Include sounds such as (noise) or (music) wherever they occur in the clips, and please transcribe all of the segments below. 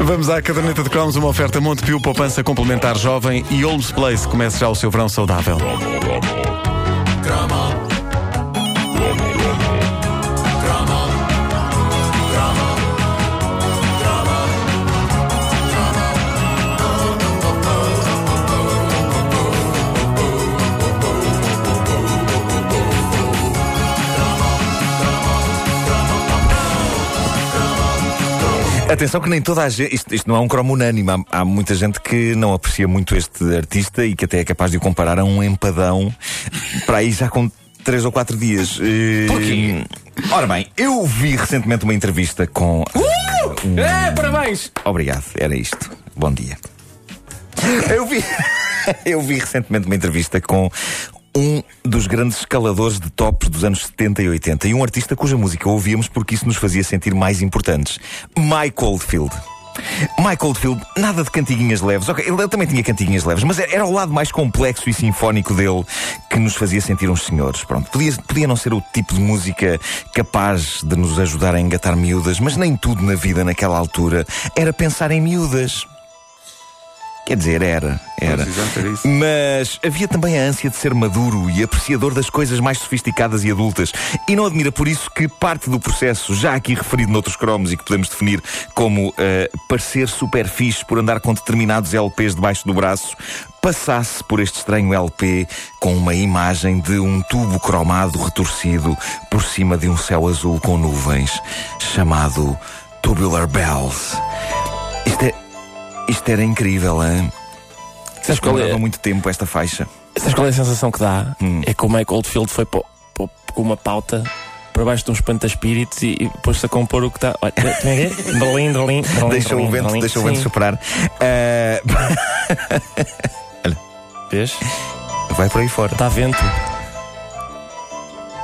Vamos à caderneta de cromos, uma oferta Montepio, poupança complementar jovem e Holmes Place. Comece já o seu verão saudável. Atenção que nem toda a gente. Isto, isto não é um cromo unânime. Há, há, muita gente que não aprecia muito este artista e que até é capaz de o comparar a um empadão para aí já com três ou quatro dias. Porquê? Ora bem, eu vi recentemente uma entrevista com. Uh! Um... É, parabéns! Obrigado, era isto. Bom dia. Eu vi. (laughs) eu vi recentemente uma entrevista com um dos grandes escaladores de tops dos anos 70 e 80 e um artista cuja música ouvíamos porque isso nos fazia sentir mais importantes. Mike Oldfield. Mike Oldfield, nada de cantiguinhas leves. Okay, ele também tinha cantiguinhas leves, mas era o lado mais complexo e sinfónico dele que nos fazia sentir uns senhores. Pronto, podia, podia não ser o tipo de música capaz de nos ajudar a engatar miúdas, mas nem tudo na vida naquela altura era pensar em miúdas. Quer dizer, era, era. Mas havia também a ânsia de ser maduro e apreciador das coisas mais sofisticadas e adultas. E não admira por isso que parte do processo, já aqui referido noutros cromos e que podemos definir como uh, parecer super fixe por andar com determinados LPs debaixo do braço, passasse por este estranho LP com uma imagem de um tubo cromado retorcido por cima de um céu azul com nuvens, chamado Tubular Bells. Isto é isto era incrível, hein? Sabes qual é? muito tempo esta faixa. Sabes qual é a sensação que dá? Hum. É que o Michael Oldfield foi com uma pauta para baixo de uns pantaspíritos e, e pôs-se a compor o que está. Olha, (laughs) Berlim, Berlim, Deixa o vento, deixa o vento superar. Uh... (laughs) Olha. Vês? Vai por aí fora. Está vento.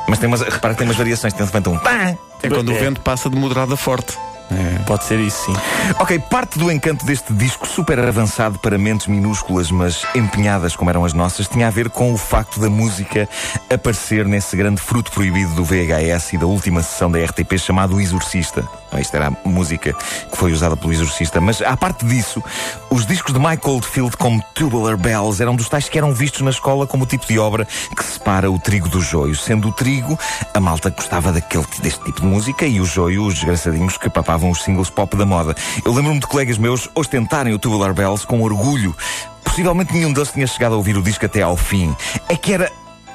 Mas tem umas, repara que tem umas variações. Tem de repente um. É quando é. o vento passa de moderado a forte. Pode ser isso, sim. Ok, parte do encanto deste disco super avançado para mentes minúsculas, mas empenhadas como eram as nossas, tinha a ver com o facto da música aparecer nesse grande fruto proibido do VHS e da última sessão da RTP chamado Exorcista. Isto era a música que foi usada pelo Exorcista. Mas, à parte disso, os discos de Mike Oldfield, como Tubular Bells, eram dos tais que eram vistos na escola como o tipo de obra que separa o trigo do joio. Sendo o trigo, a malta gostava daquele, deste tipo de música e o joio, os desgraçadinhos que papavam os singles pop da moda. Eu lembro-me de colegas meus ostentarem o Tubular Bells com orgulho. Possivelmente nenhum deles tinha chegado a ouvir o disco até ao fim. É que era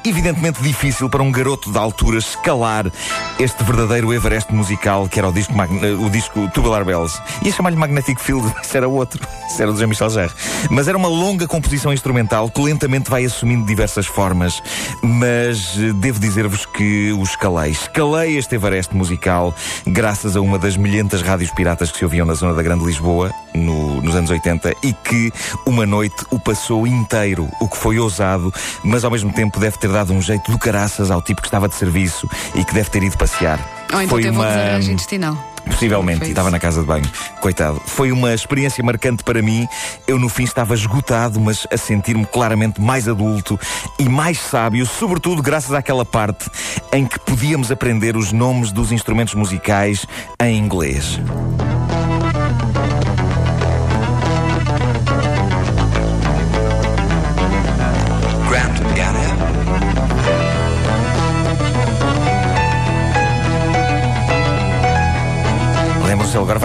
evidentemente difícil para um garoto da altura escalar este verdadeiro Everest musical que era o disco, o disco Tubular Bells. Ia chamar-lhe Magnetic Field, (laughs) isso era outro, isso era do Jean-Michel Jarre. Mas era uma longa composição instrumental que lentamente vai assumindo diversas formas. Mas eh, devo dizer-vos que o escalei. Escalei este Everest musical graças a uma das milhentas rádios piratas que se ouviam na zona da Grande Lisboa, no, nos anos 80, e que uma noite o passou inteiro, o que foi ousado, mas ao mesmo tempo deve ter ter dado um jeito do caraças ao tipo que estava de serviço e que deve ter ido passear. Ou então Foi teve uma... um intestinal. Possivelmente, e estava na casa de banho. Coitado. Foi uma experiência marcante para mim. Eu, no fim, estava esgotado, mas a sentir-me claramente mais adulto e mais sábio, sobretudo graças àquela parte em que podíamos aprender os nomes dos instrumentos musicais em inglês.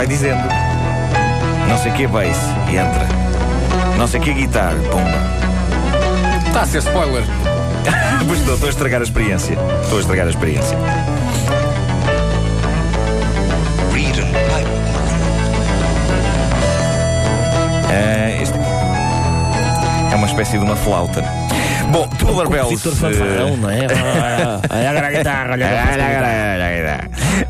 Vai dizendo. Não sei o que é bass, e entra. Não sei o que é guitarra, pumba. Está a ser spoiler. pois estou, estou a estragar a experiência. Estou a estragar a experiência. Uh, este é uma espécie de uma flauta. Bom, Tubular Bells. Vitor Fanfarrão, não é? Olha a guitarra, olha a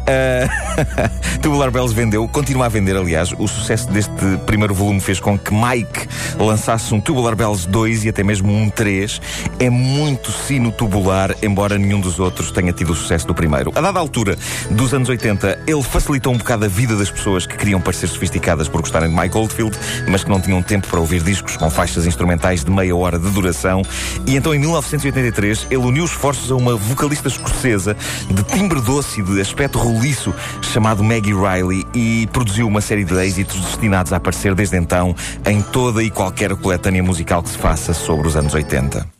guitarra. Tubular Bells vendeu, continua a vender, aliás. O sucesso deste primeiro volume fez com que Mike lançasse um Tubular Bells 2 e até mesmo um 3. É muito sino tubular, embora nenhum dos outros tenha tido o sucesso do primeiro. A dada altura dos anos 80, ele facilitou um bocado a vida das pessoas que queriam parecer sofisticadas por gostarem de Mike Oldfield, mas que não tinham tempo para ouvir discos com faixas instrumentais de meia hora de duração. E então, em 1983, ele uniu esforços a uma vocalista escocesa de timbre doce e de aspecto roliço chamado Maggie Riley e produziu uma série de êxitos destinados a aparecer desde então em toda e qualquer coletânea musical que se faça sobre os anos 80.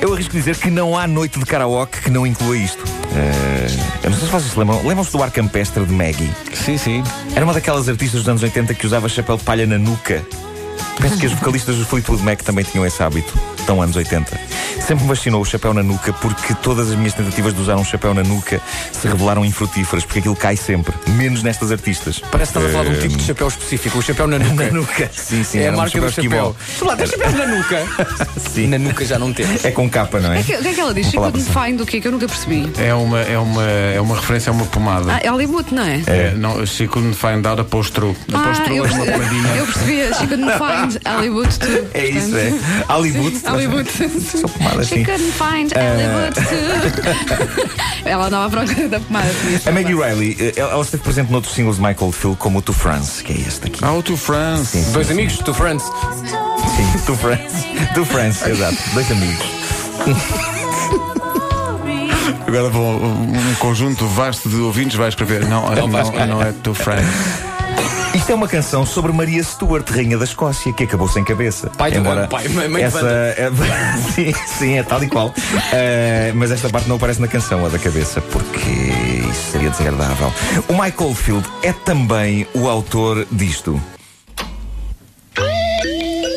Eu arrisco dizer que não há noite de karaoke que não inclua isto. Uh, eu não sei se vocês se lembram. Lembram-se do ar campestre de Maggie? Sim, sim. Era uma daquelas artistas dos anos 80 que usava chapéu de palha na nuca. Penso que as vocalistas do Fleetwood Mac também tinham esse hábito. Tão anos 80. Sempre me fascinou o chapéu na nuca porque todas as minhas tentativas de usar um chapéu na nuca se revelaram infrutíferas, porque aquilo cai sempre, menos nestas artistas. Parece que estás a falar de um tipo de chapéu específico, o chapéu na nuca. (laughs) Na nuca. Sim, sim, é a um marca do chapéu. esquimó. lá, tem chapéus na nuca. (laughs) Sim. Na nuca já não temos. É com capa, não é? O que, o que é que ela diz? Uma She palavra couldn't find o quê? Que eu nunca percebi. É uma, é uma, é uma referência a uma pomada. Ah, é Hollywood, não é? É, não, she couldn't find out a postru. A Ah, é uma percebi, pomadinha. eu percebi. She couldn't (laughs) Hollywood too. É isso, é. Hollywood. (laughs) Hollywood. Só pomada She assim. couldn't find Hollywood too. (laughs) ela andava à procura da pomada. A Maggie Riley, eh, ela esteve presente noutros singles de Michael Phil, como o To France, que é este aqui. Ah, o To France. Dois amigos, tu friends. Sim, To France. To France, exato. Dois amigos. Agora vou, um conjunto vasto de ouvintes vai escrever. Não, não, não, escrever. é To France. Isto é uma canção sobre Maria Stuart, rainha da Escócia, que acabou sem cabeça. Pai de Embora banda, pai, mãe- mãe essa, é- (laughs) sim, sim, é tal e qual. Eh, mas esta parte não aparece na canção, a da cabeça, porque isso seria desagradável. O Mike Oldfield é também o autor disto.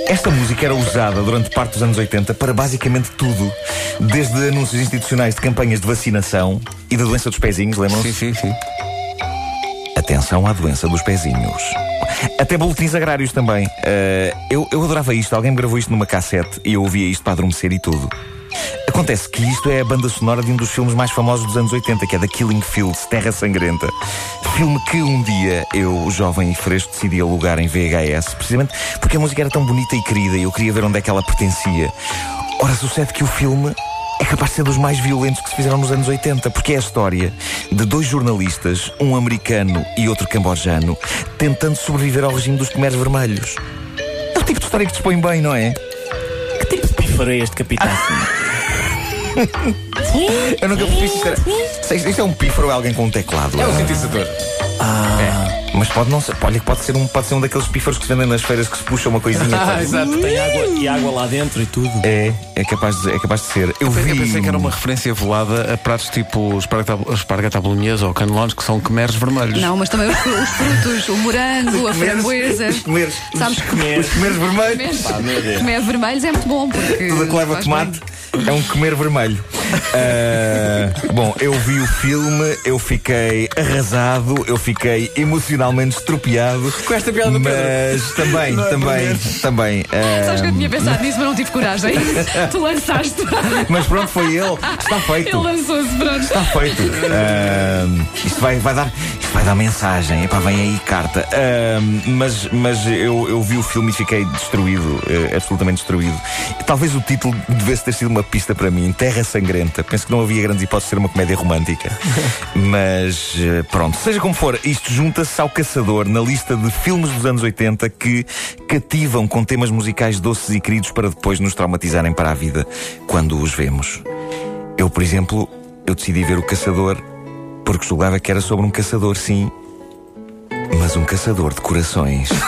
Esta música era usada durante parte dos anos 80 para basicamente tudo, desde anúncios institucionais de campanhas de vacinação e da doença dos pezinhos, lembram-se? Sim, sim, sim. Atenção à doença dos pezinhos. Até boletins agrários também. Eh, eu, eu adorava isto. Alguém me gravou isto numa cassete e eu ouvia isto para adormecer e tudo. Acontece que isto é a banda sonora de um dos filmes mais famosos dos anos 80, que é da Killing Fields, Terra Sangrenta. Filme que um dia eu, jovem e fresco, decidi alugar em VHS, precisamente porque a música era tão bonita e querida e eu queria ver onde é que ela pertencia. Ora, sucede que o filme é capaz de ser dos mais violentos que se fizeram nos anos 80, porque é a história de dois jornalistas, um americano e outro cambojano, tentando sobreviver ao regime dos Khmeres Vermelhos. É o tipo de história que dispõe bem, não é? Que tipo de pífaro é este capitão? (laughs) Eu nunca percebi se isto era. Isto é um pífaro ou é alguém com um teclado? É um sintetizador. Mas pode não ser. Olha, que pode ser um, pode ser um daqueles pífaros que se vendem nas feiras que se puxa uma coisinha. (laughs) Ah, exato. Tem água e água lá dentro e tudo. É, é capaz, de, é capaz de ser. Eu, Eu vi. pensei que era uma referência velada a pratos tipo espargata- bolonhesa ou canelões que são quemeres vermelhos. Não, mas também os, os frutos, o morango, a framboesa. Os comeres. Sabes os que comeres, os comeres vermelhos. comer, vermelhos é muito bom porque. Tudo a que leva tomate bem. é um comer vermelho. Ah, bom, eu vi o filme, eu fiquei arrasado, eu fiquei emocionalmente estropiado. Com esta piada do Pedro. Mas também, também, também. ah, Sabes que eu tinha pensado nisso, mas não tive coragem. (laughs) tu lançaste. mas pronto, foi ele. Está feito. Ele lançou-se, pronto. Está feito. Ahm, isto vai, vai dar. Vai dar mensagem. Epá, vem aí carta. Ahm, mas mas eu, eu vi o filme e fiquei destruído. eh, absolutamente destruído. Talvez o título devesse ter sido uma pista para mim. Terra Sangrenta. Penso que não havia grandes hipóteses de ser uma comédia romântica. (laughs) mas eh, pronto. Seja como for, isto junta-se ao Caçador na lista de filmes dos anos 80 que cativam com temas musicais doces e queridos para depois nos traumatizarem para a vida quando os vemos. Eu, por exemplo, eu decidi ver o Caçador porque julgava que era sobre um caçador, sim, mas um caçador de corações. (laughs)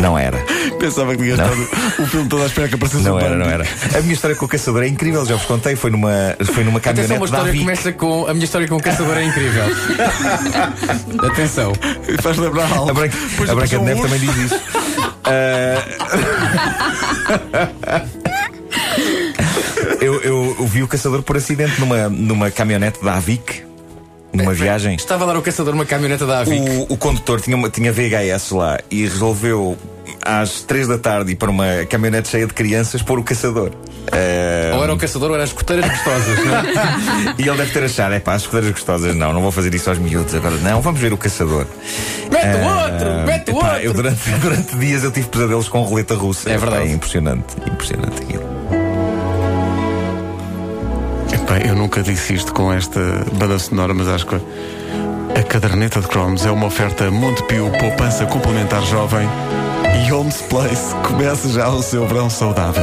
Não era. Pensava que tinha estado o filme todo à espera que aparecesse Não um era, bando. não era. A minha história com o caçador é incrível, já vos contei. Foi numa, foi numa Atenção, caminhonete uma da história começa com. A minha história com o caçador é incrível. (laughs) Atenção. Faz lembrar algo. A Branca, a Branca de Neve urso. também diz isso. Ah, (laughs) eu, eu- eu vi o caçador por acidente numa, numa caminhonete da Avic, numa viagem. Estava dar o caçador uma caminhoneta da Avic. O, o condutor tinha, uma, tinha VHS lá e resolveu às 3 da tarde ir para uma caminhonete cheia de crianças pôr o caçador. Ah, Ou era o caçador ou era as escuteiras gostosas, não é? (laughs) e ele deve ter achado, é pá, as escudeiras gostosas, não, não vou fazer isso aos miúdos agora, não, vamos ver o caçador. Mete o Ah, outro! Mete o epá, outro! Eu durante, (laughs) durante dias eu tive pesadelos com roleta russa. É verdade. É impressionante, impressionante aquilo. Epá, eu nunca disse isto com esta banda sonora, mas acho que a caderneta de cromos é uma oferta Montepio Poupança Complementar Jovem E Holmes Place começa já o seu verão saudável.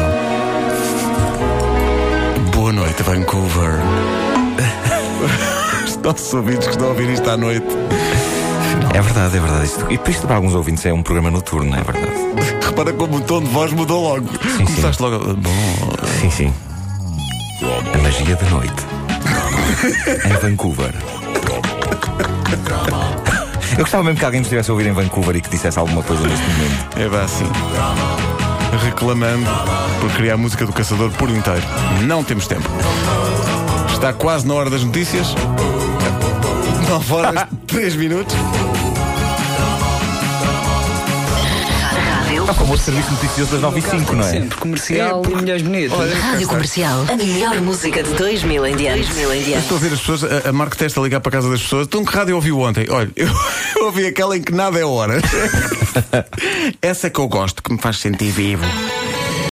Boa noite, Vancouver. (laughs) Os nossos ouvintes que estão a ouvir isto à noite. É verdade, é verdade. Isto- e por isto, para alguns ouvintes, é um programa noturno, é verdade. Repara como o tom de voz mudou logo. sim. Começaste logo. a- Bom, Sim, sim. A magia da noite. (laughs) em Vancouver. Eu gostava mesmo que alguém me estivesse a ouvir em Vancouver e que dissesse alguma coisa neste momento. é vá assim. Reclamando por criar música do caçador por inteiro. Não temos tempo. Está quase na hora das notícias. 9 horas, (laughs) 3 minutos. É o famoso serviço noticioso das 9 e 5, não é? Sempre comercial e mulheres bonitas. Rádio Comercial. A melhor música de 2000 em diante. 2000 em Eu diante. Estou a ver as pessoas, a, a Marco testa a ligar para a casa das pessoas. Então, que rádio ouviu ontem? Olha, (laughs) eu, eu ouvi aquela em que nada é hora. (laughs) Essa é que eu gosto, que me faz sentir vivo.